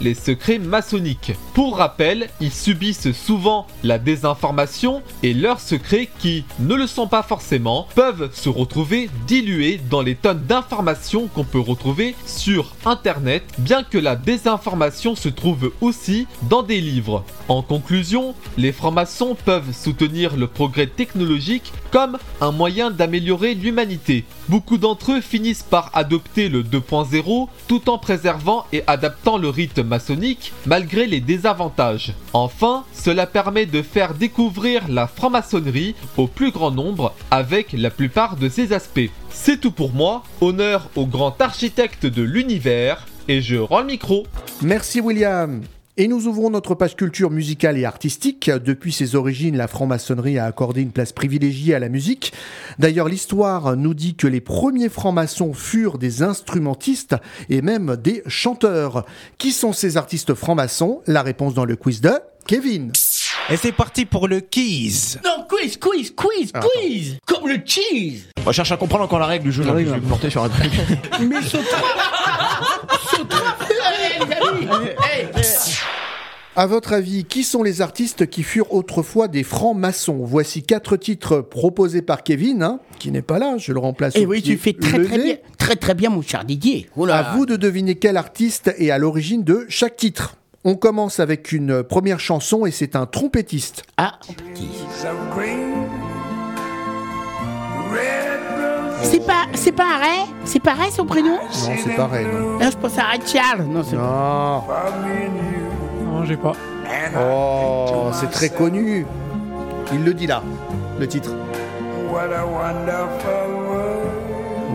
les secrets maçonniques. Pour rappel, ils subissent souvent la désinformation et leurs secrets qui ne le sont pas forcément peuvent se retrouver dilués dans les tonnes d'informations qu'on peut retrouver sur internet bien que la désinformation se trouve aussi dans des livres. En conclusion, les francs-maçons peuvent soutenir le progrès technologique comme un moyen d'améliorer l'humanité. Beaucoup d'entre eux finissent par adopter le 2.0 tout en préservant et adaptant le rite maçonnique malgré les désavantages. Enfin, cela permet de faire découvrir la franc-maçonnerie au plus grand nombre avec la plupart de ses aspects. C'est tout pour moi, honneur au grand architecte de l'univers, et je rends le micro. Merci William. Et nous ouvrons notre page culture musicale et artistique. Depuis ses origines, la franc-maçonnerie a accordé une place privilégiée à la musique. D'ailleurs, l'histoire nous dit que les premiers francs-maçons furent des instrumentistes et même des chanteurs. Qui sont ces artistes francs-maçons? La réponse dans le quiz de Kevin. Et c'est parti pour le quiz. Non, quiz, quiz, quiz, quiz Comme le cheese On cherche à comprendre encore la règle du jeu. là, je vais me porter sur un *laughs* truc. Mais saute À votre avis, qui sont les artistes qui furent autrefois des francs-maçons? Voici quatre titres proposés par Kevin, hein, qui n'est pas là, je le remplace. Et au oui, tu fais très très bien, très très bien, mon cher Didier. Oh là. À vous de deviner quel artiste est à l'origine de chaque titre. On commence avec une première chanson et c'est un trompettiste. Ah, c'est pas, c'est pas Ray C'est pas Ray son prénom? Non, c'est pareil. Non. Non, je pense à Ray Charles. Non, c'est Non. Non, j'ai pas. Oh, c'est très connu. Il le dit là, le titre.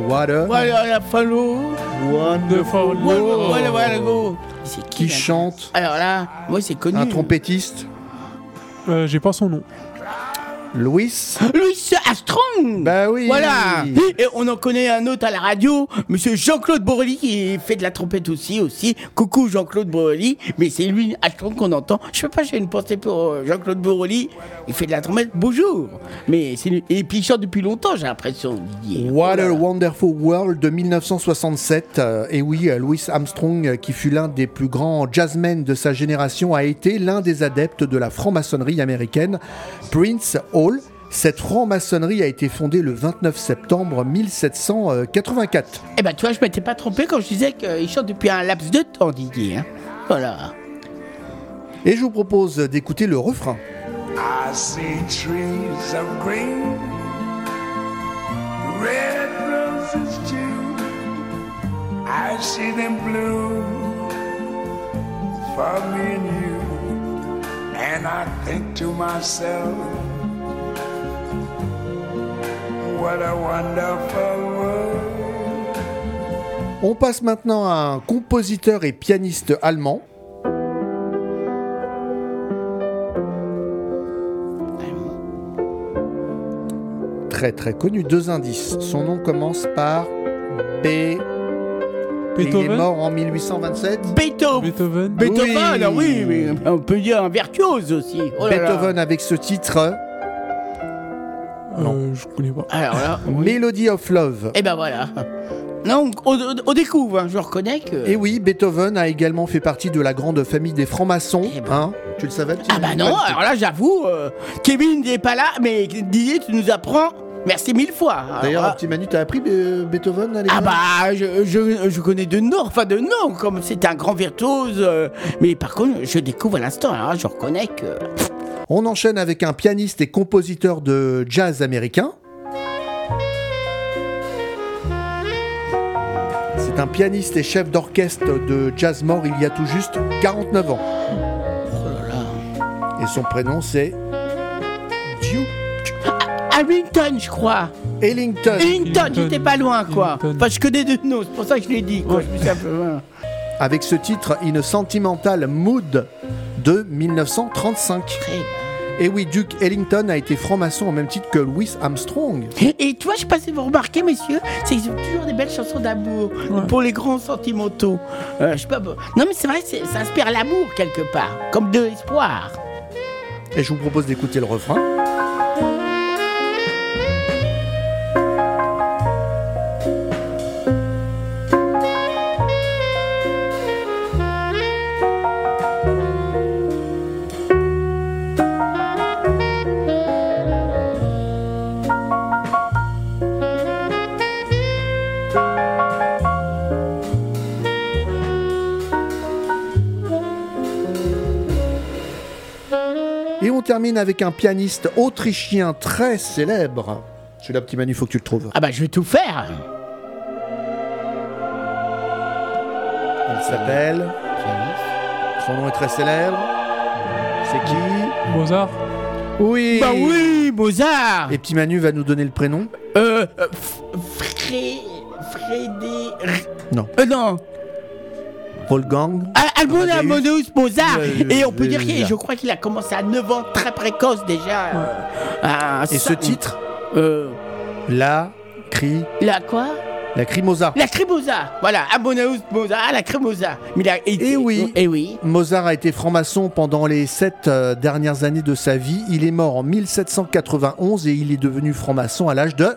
What a Voilà, la follow. wonderful world. voilà, go. C'est Qui là? chante? Alors là, moi c'est connu. Un trompettiste? Euh, j'ai pas son nom. Louis Louis Armstrong Bah oui Voilà Et on en connaît un autre à la radio, monsieur Jean-Claude Borelli, qui fait de la trompette aussi, aussi. Coucou Jean-Claude Borelli, mais c'est lui, Armstrong, qu'on entend. Je sais pas, j'ai une pensée pour euh, Jean-Claude Borelli. Il fait de la trompette, bonjour Mais c'est lui. Et puis il chante depuis longtemps, j'ai l'impression, Didier. What Voilà. a Wonderful World de 1967. Euh, et oui, euh, Louis Armstrong, qui fut l'un des plus grands jazzmen de sa génération, a été l'un des adeptes de la franc-maçonnerie américaine, Prince Hall. Cette franc-maçonnerie a été fondée le 29 septembre 1784. Eh ben, tu vois, je m'étais pas trompé quand je disais qu'il chante depuis un laps de temps, Didier. hein. Voilà. Et je vous propose d'écouter le refrain. I see trees of green, red roses too. I see them bloom for me and you. And I think to myself, what a wonderful world. On passe maintenant à un compositeur et pianiste allemand. Très très connu, deux indices. Son nom commence par B. Et il est Beethoven mort en 1827. Beethoven Beethoven Beethoven, Oui. ah oui, mais on peut dire un virtuose aussi. Oh là là. Beethoven avec ce titre Euh, Je connais pas. Alors là, *laughs* Melody of Love. et ben voilà. Non, on, on- découvre, hein, je reconnais que... Et oui, Beethoven a également fait partie de la grande famille des francs-maçons. Eh ben. Hein tu le savais Ah bah non, alors là j'avoue, euh, Kevin n'est pas là, mais Didier, tu nous apprends Merci mille fois. D'ailleurs, petit Manu, t'as appris Be- Beethoven à Ah bah, je, je, je connais de nom, enfin de nom, comme c'était un grand virtuose. euh, mais par contre, je découvre à l'instant, alors je reconnais que. On enchaîne avec un pianiste et compositeur de jazz américain. C'est un pianiste et chef d'orchestre de jazz mort il y a tout juste 49 ans. Et son prénom c'est Duke Hamilton, je crois. Ellington. Ellington, j'étais pas loin, quoi. Enfin, je connais deux noms, c'est pour ça que je l'ai dit, quoi. Je me suis un peu loin. Avec ce titre In a Sentimental Mood de 1935. Et oui, Duke Ellington a été franc-maçon au même titre que Louis Armstrong. Et tu vois, je sais pas si vous remarquez, messieurs, c'est qu'ils ont toujours des belles chansons d'amour pour les grands sentimentaux. Euh, je sais pas. bon. Non, mais c'est vrai, ça inspire l'amour quelque part, comme de l'espoir. Et je vous propose d'écouter le refrain. Termine avec un pianiste autrichien très célèbre. Celui-là, petit Manu, faut que tu le trouves. Ah bah, je vais tout faire. Il s'appelle. Son nom est très célèbre. C'est qui Mozart Oui Bah oui, Mozart Et petit Manu va nous donner le prénom Euh. euh, F- Fré. Frédé. Non. Euh, non. Wolfgang Ah, Albon Amadeus. Mozart. Et on peut dire que je crois qu'il a commencé à 9 ans, très précoce déjà. euh, à Et ce titre Euh. La cri. La quoi? La cri Mozart. La Crémosa. Voilà, Amadeus Mozart, la Crémosa. Mais il a été- Et oui, Et oui. Mozart a été franc-maçon pendant les sept euh, dernières années de sa vie. Il est mort en 1791 et il est devenu franc-maçon à l'âge de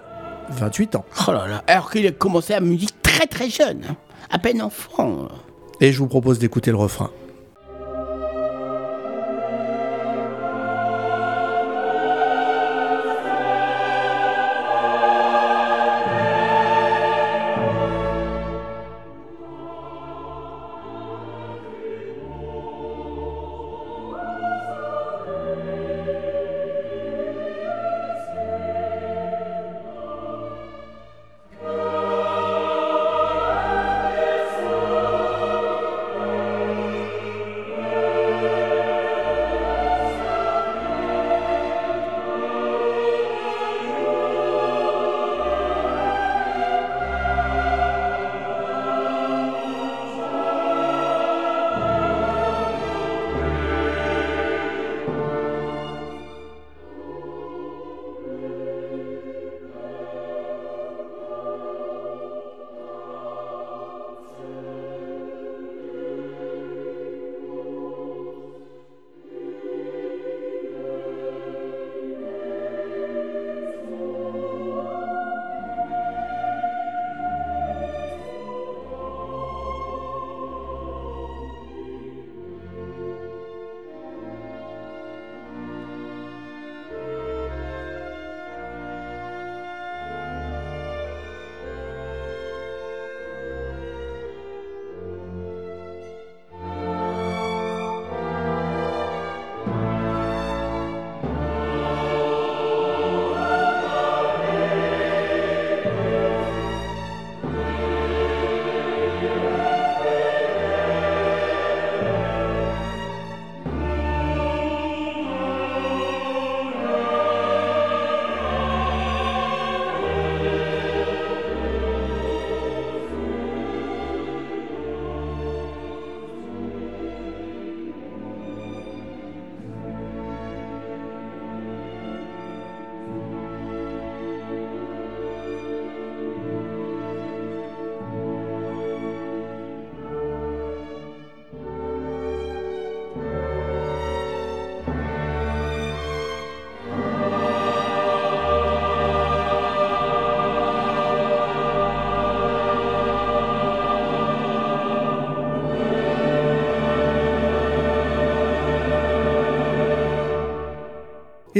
28 ans. Oh là là. Alors qu'il a commencé la musique très très jeune. hein. À peine enfant. Et je vous propose d'écouter le refrain.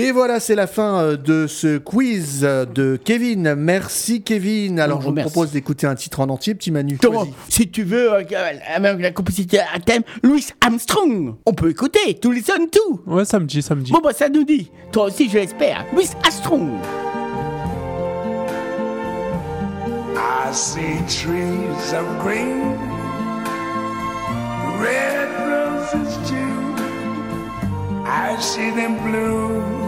Et voilà, c'est la fin euh, de ce quiz euh, de Kevin. Merci Kevin. Alors, je vous merci. propose d'écouter un titre en entier, petit Manu. Comment. Si tu veux, euh, avec la composition à thème Louis Armstrong, on peut écouter, tout listen tout. Ouais, samedi, samedi. Bon, bah, ça nous dit. Toi aussi, je l'espère. Louis Armstrong. I see trees of green, red roses too. I see them bloom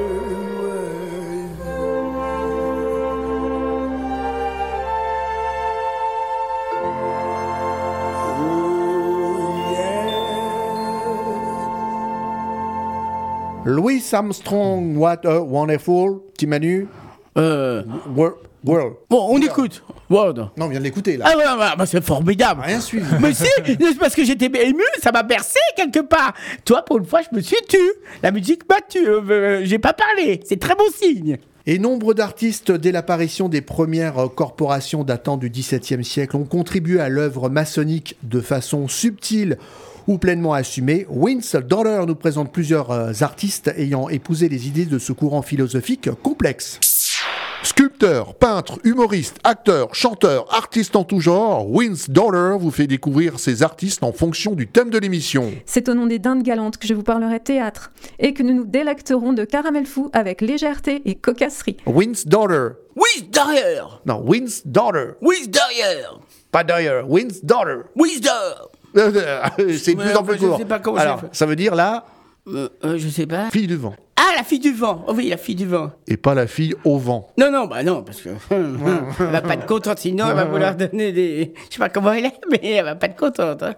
Louis Armstrong, What a Wonderful. Petit Manu. Euh. World. World. Bon, on écoute. World. Non, on vient de l'écouter là. Ah ouais, ouais, bah, c'est formidable. Rien suivi. *laughs* Mais si, c'est parce que j'étais ému, ça m'a bercé quelque part. Toi, pour une fois, je me suis tu. La musique m'a tu. Euh, euh, J'ai pas parlé. C'est très bon signe. Et nombre d'artistes, dès l'apparition des premières euh, corporations datant du XVIIe siècle, ont contribué à l'œuvre maçonnique de façon subtile ou pleinement assumée. Wince Dollar nous présente plusieurs euh, artistes ayant épousé les idées de ce courant philosophique complexe. Sculpteur, peintre, humoriste, acteur, chanteur, artiste en tout genre, Vince Dollar vous fait découvrir ces artistes en fonction du thème de l'émission. C'est au nom des dindes galantes que je vous parlerai théâtre et que nous nous délecterons de caramel fou avec légèreté et cocasserie. Wince Dollar. Oui, derrière. Non, Wince Dollar. Oui, derrière. Pas derrière, Wince Dollar. Oui, derrière. C'est de plus en plus je court. sais pas comment Alors, ça veut dire là, Euh, euh, je sais pas. fille du vent. Ah, la fille du vent. Oh oui, la fille du vent. Et pas la fille au vent. Non, non, bah non, parce que elle va pas être contente, sinon elle va vouloir *laughs* donner des. Je sais pas comment elle est, mais elle va pas être contente. hein.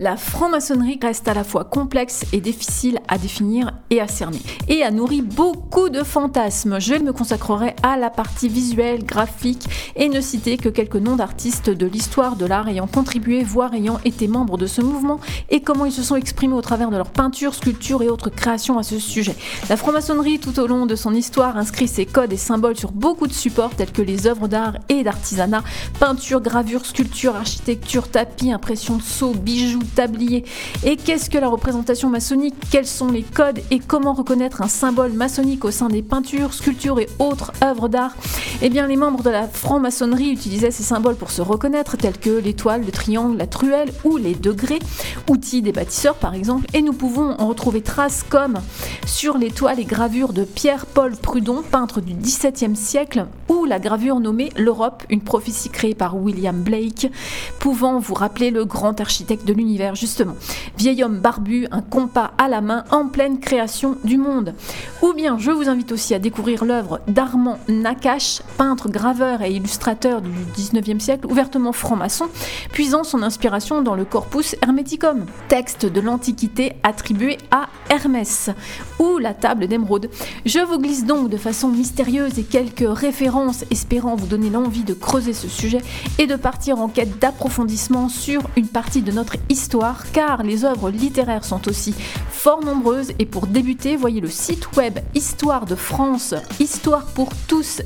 La franc-maçonnerie reste à la fois complexe et difficile à définir et à cerner, et a nourri beaucoup de fantasmes. Je me consacrerai à la partie visuelle, graphique, et ne citer que quelques noms d'artistes de l'histoire de l'art ayant contribué, voire ayant été membres de ce mouvement, et comment ils se sont exprimés au travers de leurs peintures, sculptures et autres créations à ce sujet. La franc-maçonnerie, tout au long de son histoire, inscrit ses codes et symboles sur beaucoup de supports tels que les œuvres d'art et d'artisanat, peinture, gravure, sculpture, architecture, tapis, impression de sceaux, bijoux, tabliers. Et qu'est-ce que la représentation maçonnique? Quels sont les codes et comment reconnaître un symbole maçonnique au sein des peintures, sculptures et autres œuvres d'art? Eh bien, les membres de la franc-maçonnerie utilisaient ces symboles pour se reconnaître, tels que l'étoile, le triangle, la truelle ou les degrés, outils des bâtisseurs par exemple. Et nous pouvons en retrouver traces comme sur l'étoile et gravure de Pierre-Paul Prudhon, peintre du XVIIe siècle, ou la gravure nommée L'Europe, une prophétie créée par William Blake, pouvant vous rappeler le grand architecte de l'univers justement. Vieil homme barbu, un compas à la main en pleine création du monde. Ou bien je vous invite aussi à découvrir l'œuvre d'Armand Nakache, peintre, graveur et illustrateur du 19e siècle, ouvertement franc-maçon, puisant son inspiration dans le Corpus Hermeticum, texte de l'Antiquité attribué à Hermès, ou la table d'émeraude. Je vous glisse donc de façon mystérieuse et quelques références espérant vous donner l'envie de creuser ce sujet et de partir en quête d'approfondissement sur une partie de notre histoire, car les œuvres littéraires sont aussi fort nombreuses. Et pour débuter, voyez le site web Histoire de France, Histoire pour tous,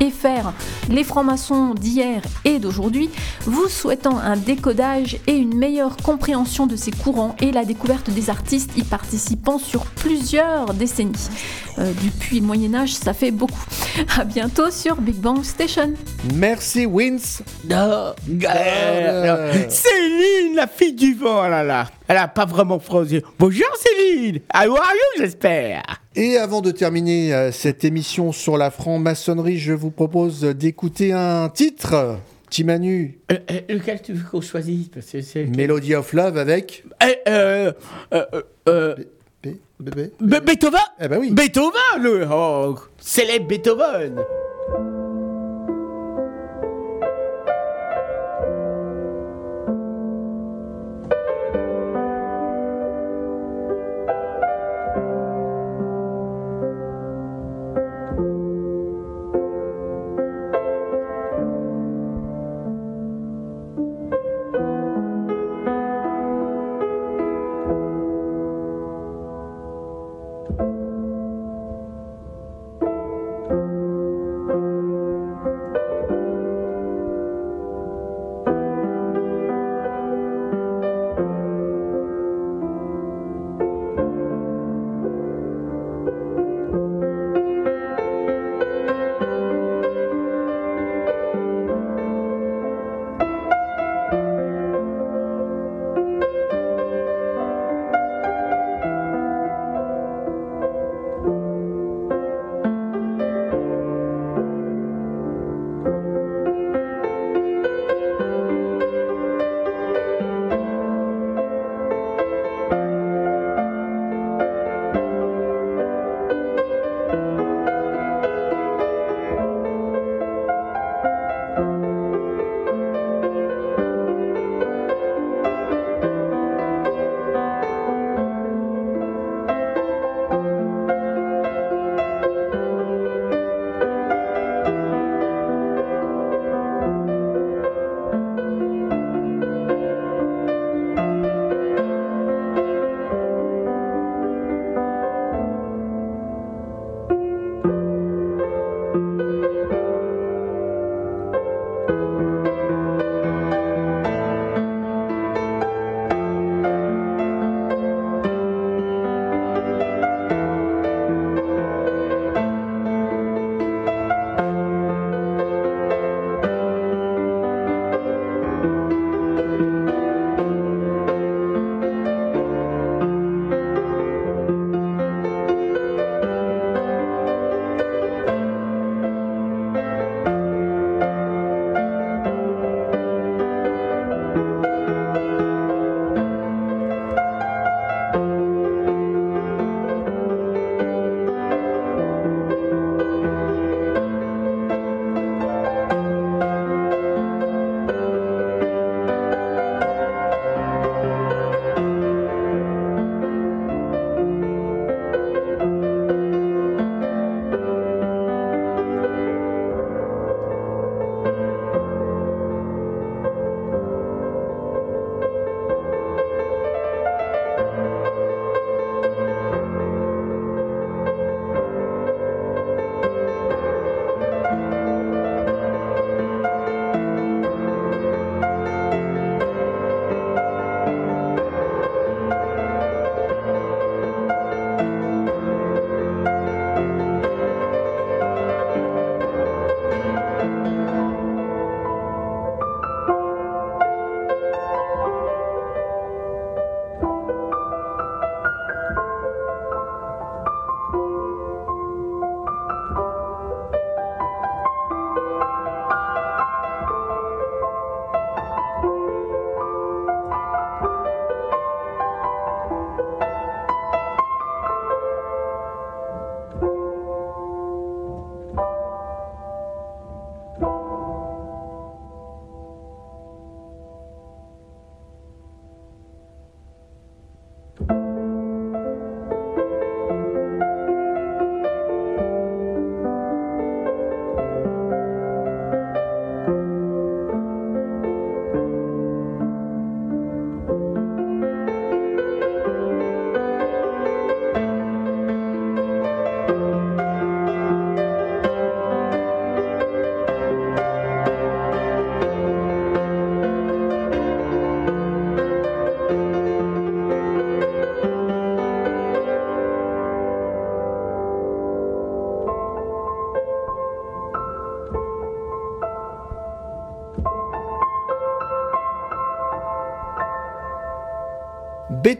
histoiredefrance.fr, les francs-maçons d'hier et d'aujourd'hui, vous souhaitant un décodage et une meilleure compréhension de ces courants et la découverte des artistes y participant sur plusieurs décennies. Euh, depuis le Moyen Âge, ça fait beaucoup. À bientôt sur Big Bang Station. Merci Wins. Céline, la fille du vent, oh là là. Elle pas vraiment français. Bonjour Céline. How are you, j'espère? Et avant de terminer euh, cette émission sur la franc-maçonnerie, je vous propose d'écouter un titre. Petit Manu, Euh, euh, lequel tu veux qu'on choisisse? Parce que c'est. Melody of Love avec euh, euh, Beethoven? Eh ben oui. Beethoven, le oh, célèbre Beethoven.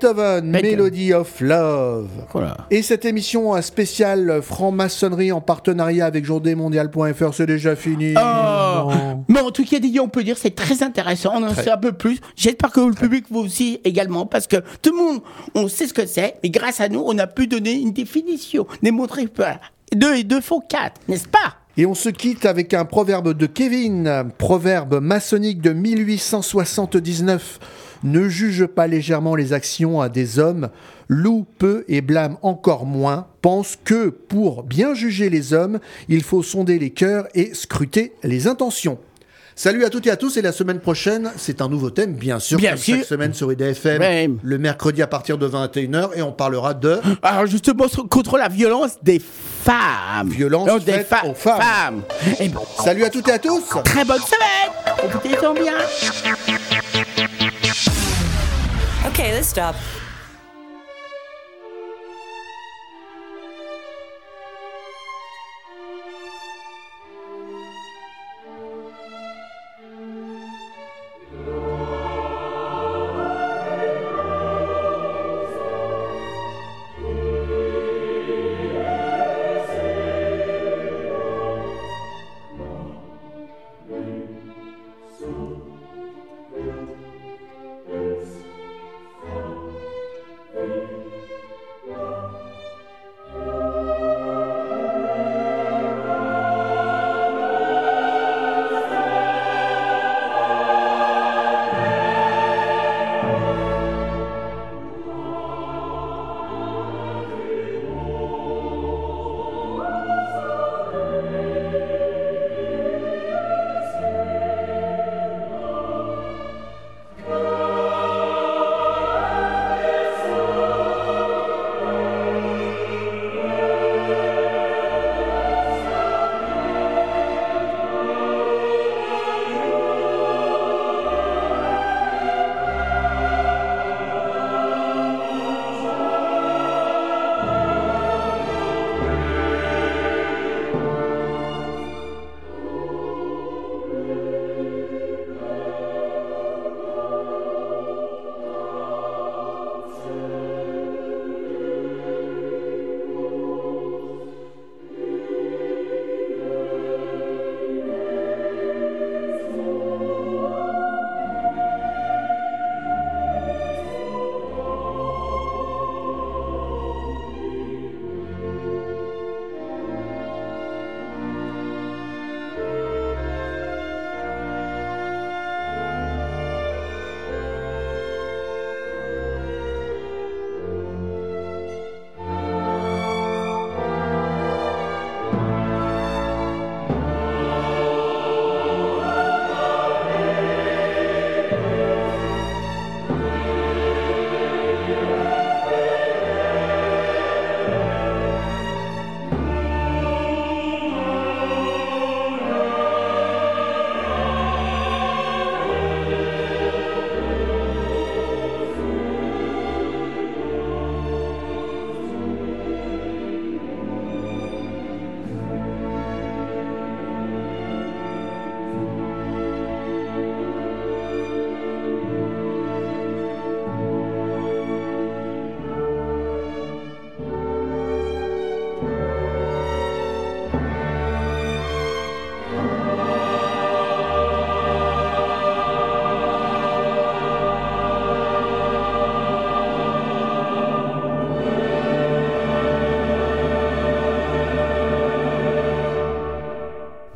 Beethoven, Melody of Love. Voilà. Et cette émission spéciale franc-maçonnerie en partenariat avec journéemondial.fr, c'est déjà fini. Oh. Mais en tout cas, on peut dire c'est très intéressant. On en Très. sait un peu plus. J'espère que le public vous aussi également, parce que tout le monde, on sait ce que c'est, mais grâce à nous, on a pu donner une définition, démontrer que deux et deux font quatre, n'est-ce pas? Et on se quitte avec un proverbe de Kevin, proverbe maçonnique de 1879. Ne juge pas légèrement les actions à des hommes, loue peu et blâme encore moins, pense que pour bien juger les hommes, il faut sonder les cœurs et scruter les intentions. Salut à toutes et à tous et la semaine prochaine, c'est un nouveau thème, bien sûr, Bien comme sûr. chaque semaine sur IDFM, le mercredi à partir de 21h et on parlera de... Alors *gasps* justement, sur- contre la violence des femmes. Violence Non, des faite fa- aux femmes. Et ben, Salut à toutes et à tous Très bonne semaine Profitez-en bien Okay, let's stop.